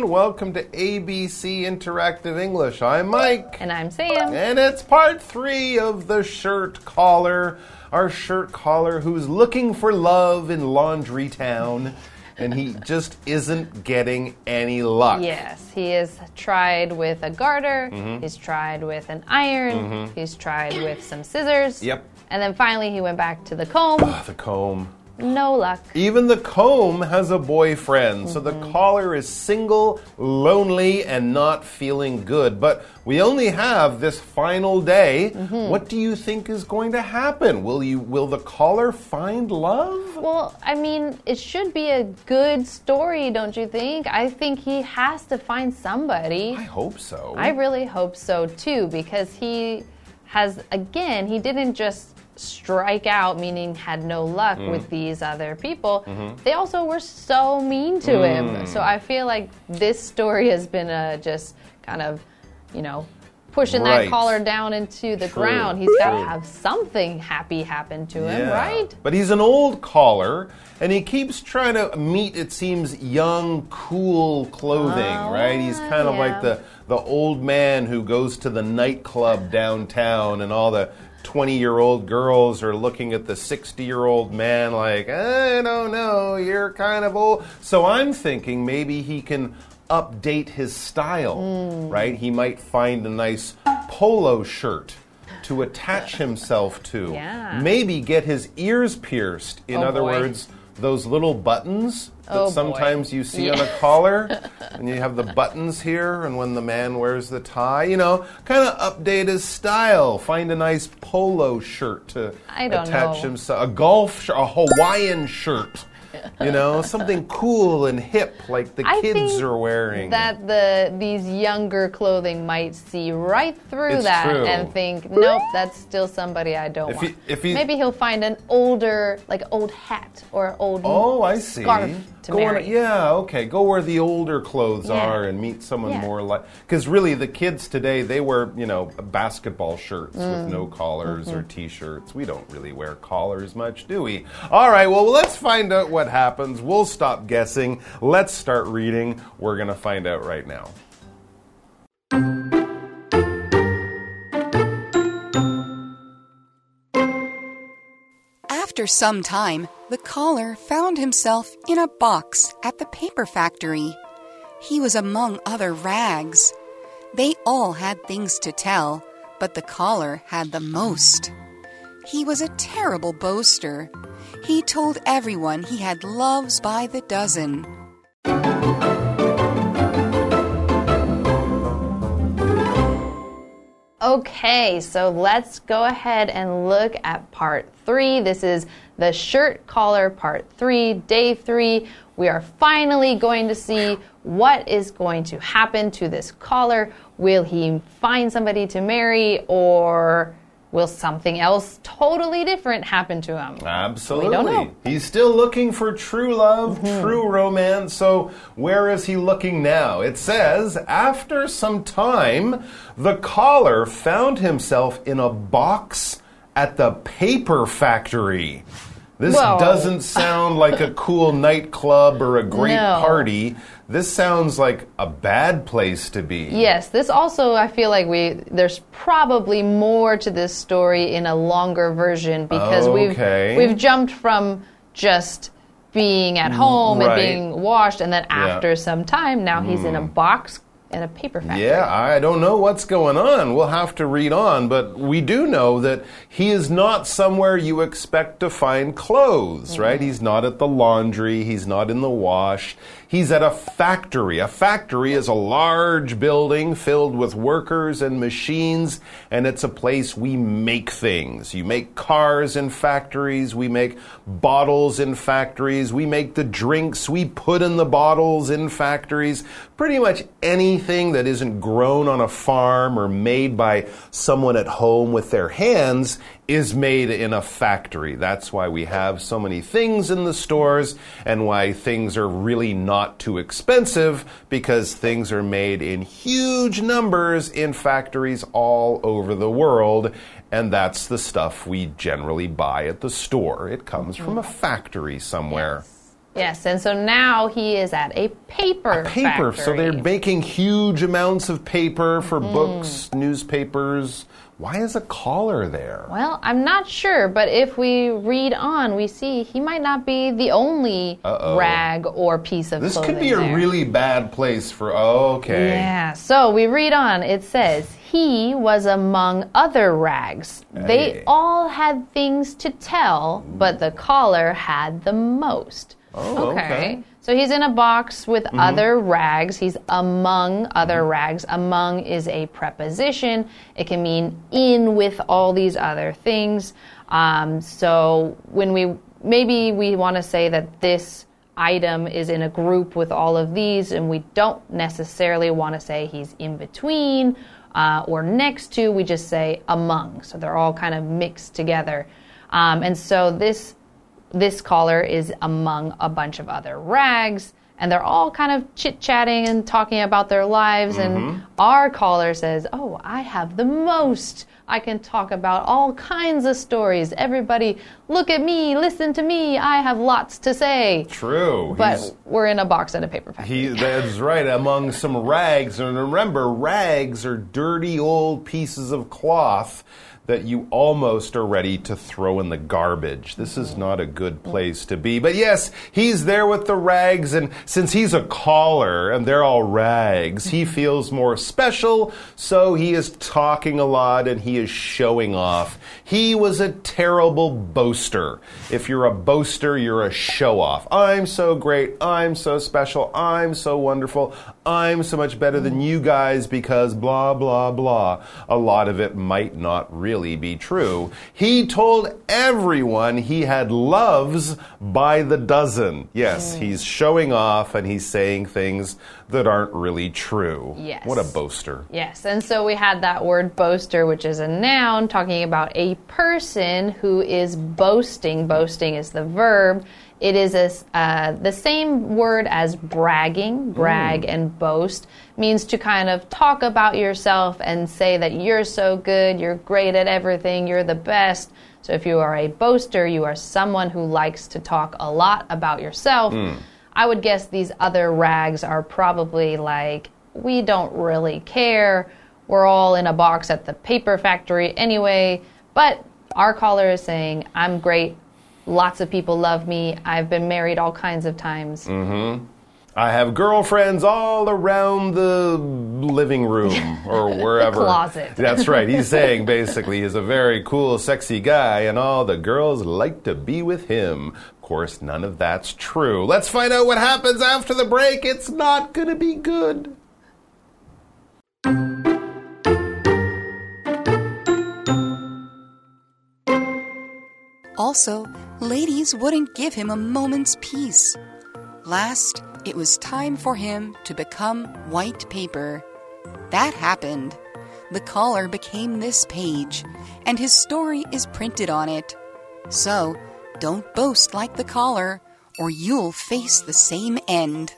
everyone. Welcome to ABC Interactive English. I'm Mike. And I'm Sam. And it's part three of the shirt collar. Our shirt collar who's looking for love in Laundry Town. And he just isn't getting any luck. Yes, he is tried with a garter, Mm-hmm. he's tried with an iron, he's tried with some scissors. Yep. And then finally he went back to the comb. Ah, the comb. No luck. Even the comb has a boyfriend, so the Mm-hmm. collar is single, lonely, and not feeling good. But we only have this final day. Mm-hmm. What do you think is going to happen? Will you will the collar find love? Well, I mean, it should be a good story, don't you think? I think he has to find somebody. I hope so. I really hope so too, because he has, again, he didn't just strike out, meaning had no luck Mm. with these other people. Mm-hmm. They also were so mean to Mm. him. So I feel like this story has been uh, just kind of, you know, pushing Right. that collar down into the True, ground. He's got to have something happy happen to him, Yeah. right? But he's an old collar, and he keeps trying to meet, it seems, young, cool clothing, Oh, right? He's kind of like the, the old man who goes to the nightclub downtown, and all the 20 year old girls are looking at the 60 year old man like, I don't know, you're kind of old. So I'm thinking maybe he can update his style, Hmm. right? He might find a nice polo shirt to attach himself to. Yeah. Maybe get his ears pierced. In Oh, other boy. words, those little buttons that Oh, sometimes you see on a collar, and you have the buttons here, and when the man wears the tie, you know, kind of update his style. Find a nice polo shirt to I don't attach know. himself, a golf shirt, a Hawaiian shirt. You know, something cool and hip like the I kids are wearing. That the these younger clothing might see right through It's that true. and think, nope, that's still somebody I don't If want. he- if he- Maybe he'll find an older, like old hat or old Oh, I see. scarf to go marry. On, yeah, okay. Go where the older clothes Yeah. are and meet someone Yeah. more like. Because really, the kids today they wear you know basketball shirts Mm. with no collars Mm-hmm. or t-shirts. We don't really wear collars much, do we? All right. Well, let's find out what happens. We'll stop guessing. Let's start reading. We're gonna find out right now. After some time, the collar found himself in a box at the paper factory. He was among other rags. They all had things to tell, but the collar had the most. He was a terrible boaster. He told everyone he had loves by the dozen. Okay, so let's go ahead and look at part three. This is the shirt collar part three, day three. We are finally going to see what is going to happen to this collar. Will he find somebody to marry or will something else totally different happen to him? Absolutely. know. Mm-hmm. He's still looking for true love, true romance. So, where is he looking now? It says, after some time, the collar found himself in a box at the paper factory. This Whoa. doesn't sound like a cool nightclub or a great No. party. This sounds like a bad place to be. Yes, this also I feel like we there's probably more to this story in a longer version because Okay. we've we've jumped from just being at home right. and being washed and then Yeah. Hmm. after some time now he's in a box in a paper factory. Yeah, I don't know what's going on. We'll have to read on, but we do know that he is not somewhere you expect to find clothes, mm-hmm. right? He's not at the laundry, he's not in the wash. He's at a factory. A factory is a large building filled with workers and machines, and it's a place we make things. You make cars in factories, we make bottles in factories, we make the drinks we put in the bottles in factories. Pretty much anything that isn't grown on a farm or made by someone at home with their hands is made in a factory. That's why we have so many things in the stores and why things are really not too expensive because things are made in huge numbers in factories all over the world. And that's the stuff we generally buy at the store. It comes from a factory somewhere. Yes, and so now he is at a paper Paper. So they're making huge amounts of paper for Mm-hmm. books, newspapers. Why is a collar there? Well, I'm not sure, but if we read on, we see he might not be the only Uh-oh. rag or piece of This could be a there. really bad place for. Oh, okay. Yeah, so we read on. It says, He was among other rags. Hey. They all had things to tell, but the collar had the most. Oh, okay. So he's in a box with Mm-hmm. other rags. He's among other rags. Among is a preposition. It can mean in with all these other things. Um, so when we maybe we want to say that this item is in a group with all of these, and we don't necessarily want to say he's in between uh, or next to. We just say among. So they're all kind of mixed together. Um, and so this this collar is among a bunch of other rags and they're all kind of chit chatting and talking about their lives. And mm-hmm. our collar says, Oh, I have the most. I can talk about all kinds of stories. Everybody, look at me, listen to me. I have lots to say. True. But He's- we're in a box at a paper factory. He, that's right, among some rags. And remember, rags are dirty old pieces of cloth that you almost are ready to throw in the garbage. This is not a good place to be. But yes, he's there with the rags, and since he's a collar and they're all rags, he feels more special, so he is talking a lot and he is showing off. He was a terrible boaster. If you're a boaster, you're a show off. I'm so great. I'm so special. I'm so wonderful. I'm so much better than you guys because blah, blah, blah. A lot of it might not really be true. He told everyone he had loves by the dozen. Yes, mm. he's showing off and he's saying things that aren't really true. Yes. What a boaster. Yes, and so we had that word boaster, which is a noun talking about a person who is boasting. Boasting is the verb. It is a, uh, the same word as bragging. Brag and boast means to kind of talk about yourself and say that you're so good, you're great at everything, you're the best. So if you are a boaster, you are someone who likes to talk a lot about yourself. I would guess these other rags are probably like, we don't really care. We're all in a box at the paper factory anyway. But our collar is saying, I'm great. Lots of people love me. I've been married all kinds of times. Mm-hmm. I have girlfriends all around the living room or wherever. closet. That's right. He's saying basically he's a very cool, sexy guy, and all the girls like to be with him. Of course, none of that's true. Let's find out what happens after the break. It's not going to be good. Also, ladies wouldn't give him a moment's peace. Last, it was time for him to become white paper. That happened. The collar became this page, and his story is printed on it. So, don't boast like the collar, or you'll face the same end.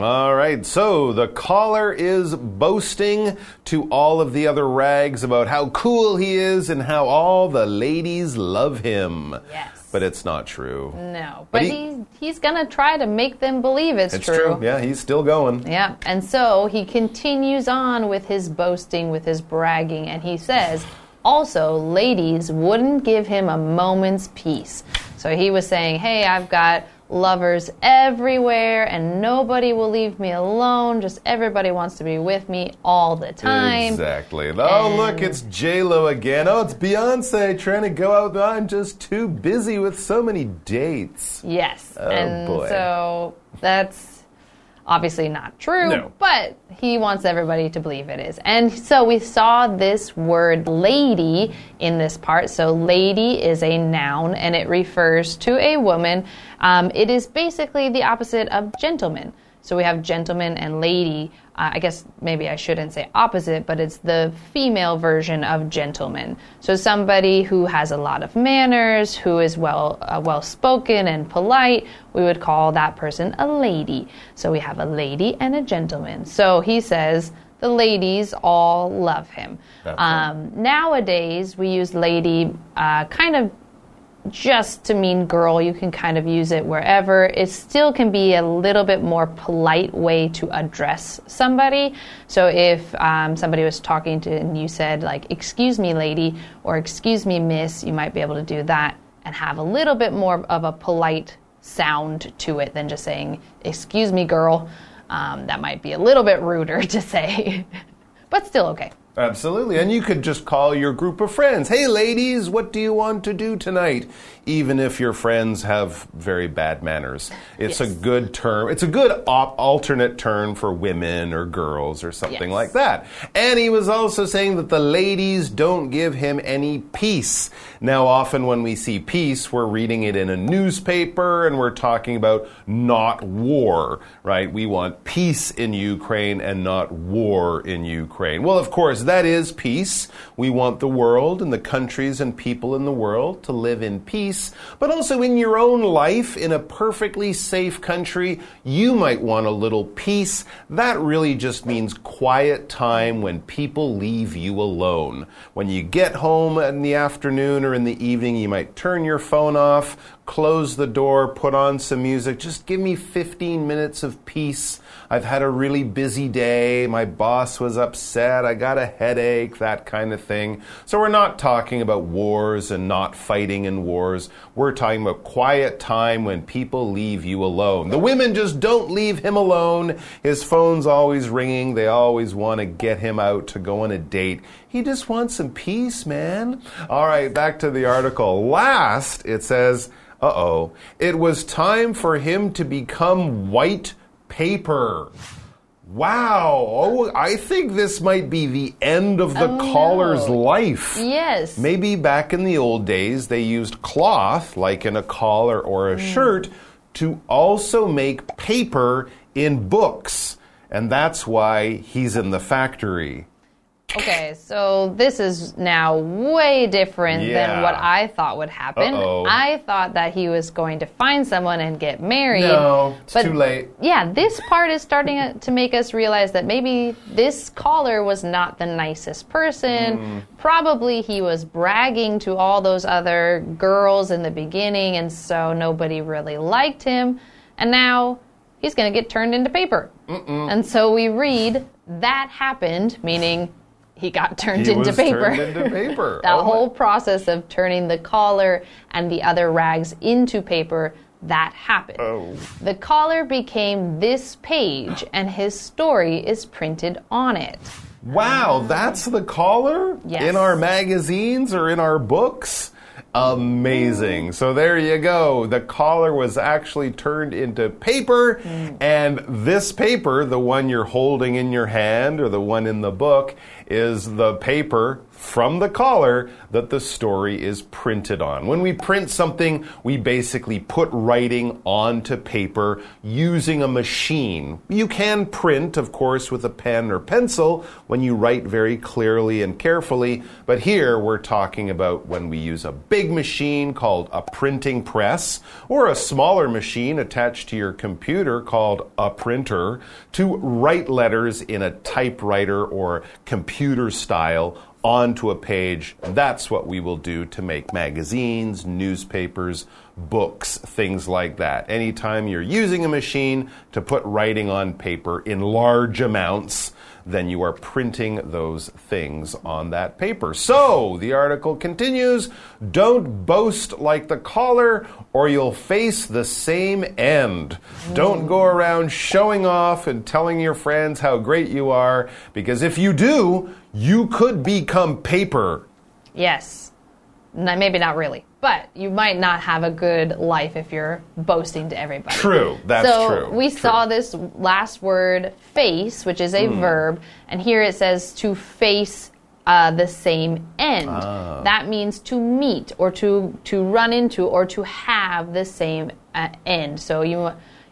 All right, so the collar is boasting to all of the other rags about how cool he is and how all the ladies love him. Yes. But it's not true. No, But but, he- he, he's going to try to make them believe it's, true. It's true. Yeah, he's still going. Yeah, and so he continues on with his boasting, with his bragging, and he says, also, ladies wouldn't give him a moment's peace. So he was saying, hey, I've got lovers everywhere, and nobody will leave me alone. Just everybody wants to be with me all the time. Exactly. Oh, look, it's J Lo again. Oh, it's Beyonce trying to go out. I'm just too busy with so many dates. Yes. Oh, and boy. so that's obviously not true, No. but he wants everybody to believe it is. And so we saw this word lady in this part. So lady is a noun and it refers to a woman. Um, it is basically the opposite of gentleman. So we have gentleman and lady. Uh, I guess maybe I shouldn't say opposite, but it's the female version of gentleman. So somebody who has a lot of manners, who is well uh, well spoken and polite, we would call that person a lady. So we have a lady and a gentleman. So he says the ladies all love him. Um, nowadays, we use lady uh, kind of just to mean girl. You can kind of use it wherever. It still can be a little bit more polite way to address somebody. So if um, somebody was talking to and you said like "excuse me, lady" or "excuse me, miss," you might be able to do that and have a little bit more of a polite sound to it than just saying "excuse me, girl." Um, that might be a little bit ruder to say, but still okay. Absolutely. And you could just call your group of friends. Hey, ladies, what do you want to do tonight? Even if your friends have very bad manners. It's Yes. a good term. It's a good alternate term for women or girls or something Yes. like that. And he was also saying that the ladies don't give him any peace. Now, often when we see peace, we're reading it in a newspaper and we're talking about not war, right? We want peace in Ukraine and not war in Ukraine. Well, of course, that is peace. We want the world and the countries and people in the world to live in peace, but also in your own life, in a perfectly safe country, you might want a little peace. That really just means quiet time when people leave you alone. When you get home in the afternoon or in the evening, you might turn your phone off, close the door, put on some music. Just give me 15 minutes of peace. I've had a really busy day. My boss was upset. I got a headache, that kind of thing. So we're not talking about wars and not fighting in wars. We're talking about quiet time when people leave you alone. The women just don't leave him alone. His phone's always ringing. They always want to get him out to go on a date. He just wants some peace, man. All right, back to the article. Last, it says, uh oh, it was time for him to become white paper. Wow. Oh, I think this might be the end of the Oh, collar's no. life. Yes. Maybe back in the old days, they used cloth, like in a collar or a Mm. shirt, to also make paper in books. And that's why he's in the factory. Okay, so this is now way different Yeah. than what I thought would happen. Uh-oh. I thought that he was going to find someone and get married. No, it's but too late. Yeah, this part is starting to make us realize that maybe this collar was not the nicest person. Mm. Probably he was bragging to all those other girls in the beginning, and so nobody really liked him. And now he's going to get turned into paper. And so we read that happened, meaning he got turned He into paper. turned into paper. that Oh my- whole process of turning the collar and the other rags into paper that happened. Oh. The collar became this page, and his story is printed on it. Wow, that's the collar Yes. in our magazines or in our books? Amazing. So there you go. The collar was actually turned into paper, and this paper, the one you're holding in your hand or the one in the book, is the paper from the collar that the story is printed on. When we print something, we basically put writing onto paper using a machine. You can print, of course, with a pen or pencil when you write very clearly and carefully, but here we're talking about when we use a big machine called a printing press or a smaller machine attached to your computer called a printer to write letters in a typewriter or computer style onto a page. That's what we will do to make magazines, newspapers, books, things like that. Anytime you're using a machine to put writing on paper in large amounts, then you are printing those things on that paper. So, the article continues Don't boast like the collar, or you'll face the same end. Don't go around showing off and telling your friends how great you are, because if you do, you could become paper. Yes. Maybe not really, but you might not have a good life if you're boasting to everybody. True, that's so true. we true. saw this last word, face, which is a Hmm. verb, and here it says to face uh, the same end. Ah. That means to meet or to to run into or to have the same uh, end. So you.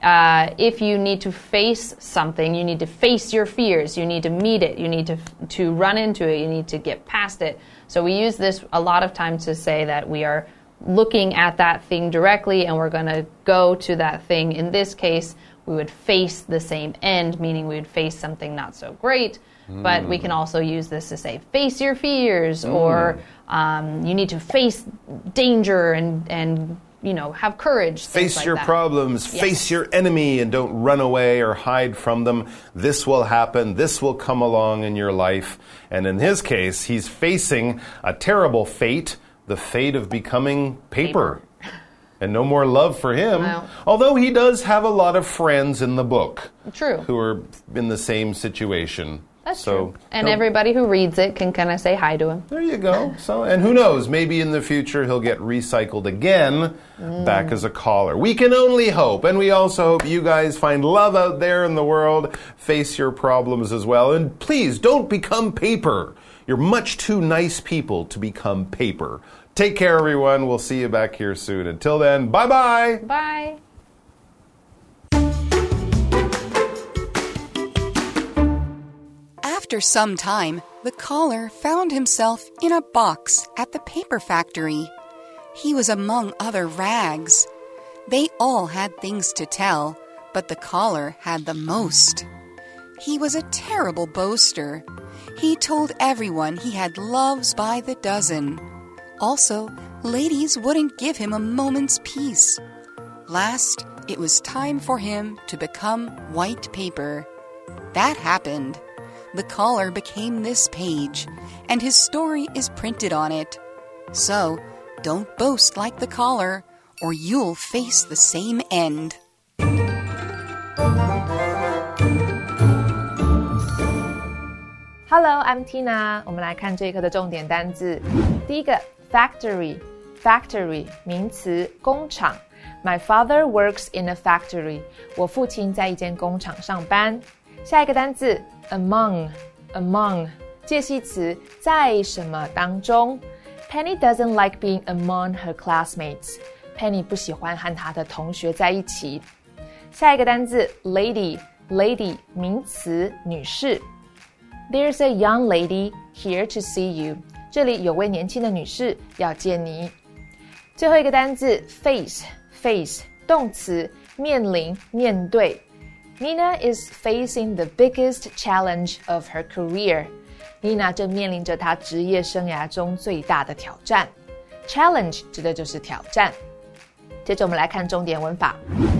Uh, if you need to face something, you need to face your fears. You need to meet it. You need to to run into it. You need to get past it. So we use this a lot of times to say that we are looking at that thing directly and we're going to go to that thing. In this case, we would face the same end, meaning we would face something not so great. but we can also use this to say face your fears or um, you need to face danger and, and you know, have courage. Face like your that. problems, Yes. face your enemy, and don't run away or hide from them. This will happen. This will come along in your life. And in his case, he's facing a terrible fate the fate of becoming paper. And no more love for him. Wow. Although he does have a lot of friends in the book True. who are in the same situation. That's so true. And everybody who reads it can kind of say hi to him. There you go. So, and who knows? Maybe in the future he'll get recycled again, back mm. as a collar. We can only hope, and we also hope you guys find love out there in the world. Face your problems as well, and please don't become paper. You're much too nice people to become paper. Take care, everyone. We'll see you back here soon. Until then, bye bye. Bye. After some time, the collar found himself in a box at the paper factory. He was among other rags. They all had things to tell, but the collar had the most. He was a terrible boaster. He told everyone he had loves by the dozen. Also, ladies wouldn't give him a moment's peace. Last, it was time for him to become white paper. That happened the collar became this page, and his story is printed on it. So, don't boast like the collar, or you'll face the same end. Hello, I'm Tina。我们来看这一课的重点单字。第一个，factory，factory 名词，工厂。My father works in a factory。我父亲在一间工厂上班。下一个单字 ，among，among 介系词，在什么当中？Penny doesn't like being among her classmates。Penny 不喜欢和她的同学在一起。下一个单字，lady，lady 名词，女士。There's a young lady here to see you。这里有位年轻的女士要见你。最后一个单字 face，face 动词，面临、面对。 Nina is facing the biggest challenge of her career。Nina 正面临着她职业生涯中最大的挑战。Challenge 指的就是挑战。接着我们来看重点文法。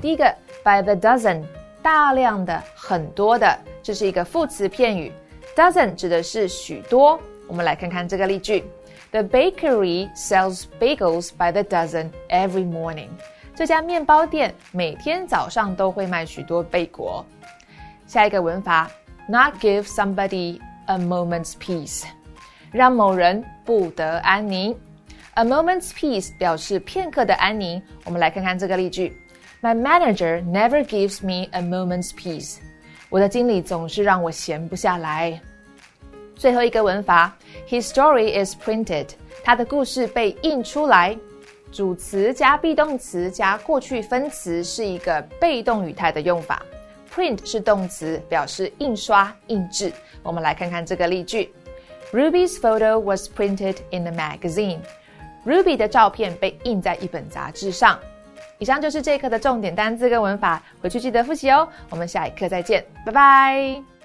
第一个，by the dozen，大量的、很多的，这是一个副词片语。dozen 指的是许多。我们来看看这个例句：The bakery sells bagels by the dozen every morning。 这家面包店每天早上都会卖许多贝果。下一个文法，not give somebody a moment's peace，让某人不得安宁。A moment's peace 表示片刻的安宁。我们来看看这个例句：My manager never gives me a moment's peace。我的经理总是让我闲不下来。最后一个文法，His story is printed。他的故事被印出来。主词加 be 动词加过去分词是一个被动语态的用法。Print 是动词，表示印刷、印制。我们来看看这个例句：Ruby's photo was printed in the magazine。Ruby 的照片被印在一本杂志上。以上就是这一课的重点单字跟文法，回去记得复习哦。我们下一课再见，拜拜。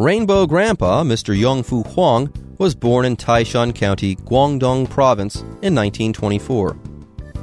Rainbow Grandpa, Mr. Yongfu Huang, was born in Taishan County, Guangdong Province in 1924.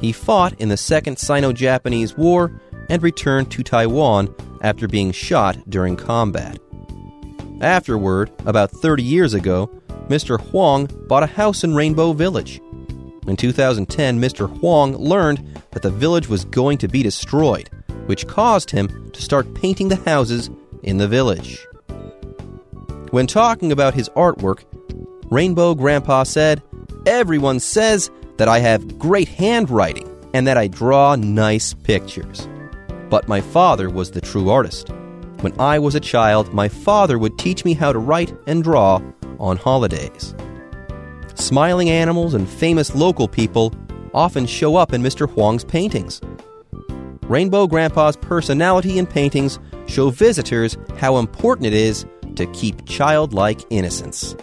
He fought in the Second Sino Japanese War and returned to Taiwan after being shot during combat. Afterward, about 30 years ago, Mr. Huang bought a house in Rainbow Village. In 2010, Mr. Huang learned that the village was going to be destroyed, which caused him to start painting the houses in the village. When talking about his artwork, Rainbow Grandpa said, Everyone says that I have great handwriting and that I draw nice pictures. But my father was the true artist. When I was a child, my father would teach me how to write and draw on holidays. Smiling animals and famous local people often show up in Mr. Huang's paintings. Rainbow Grandpa's personality in paintings show visitors how important it is to keep childlike innocence.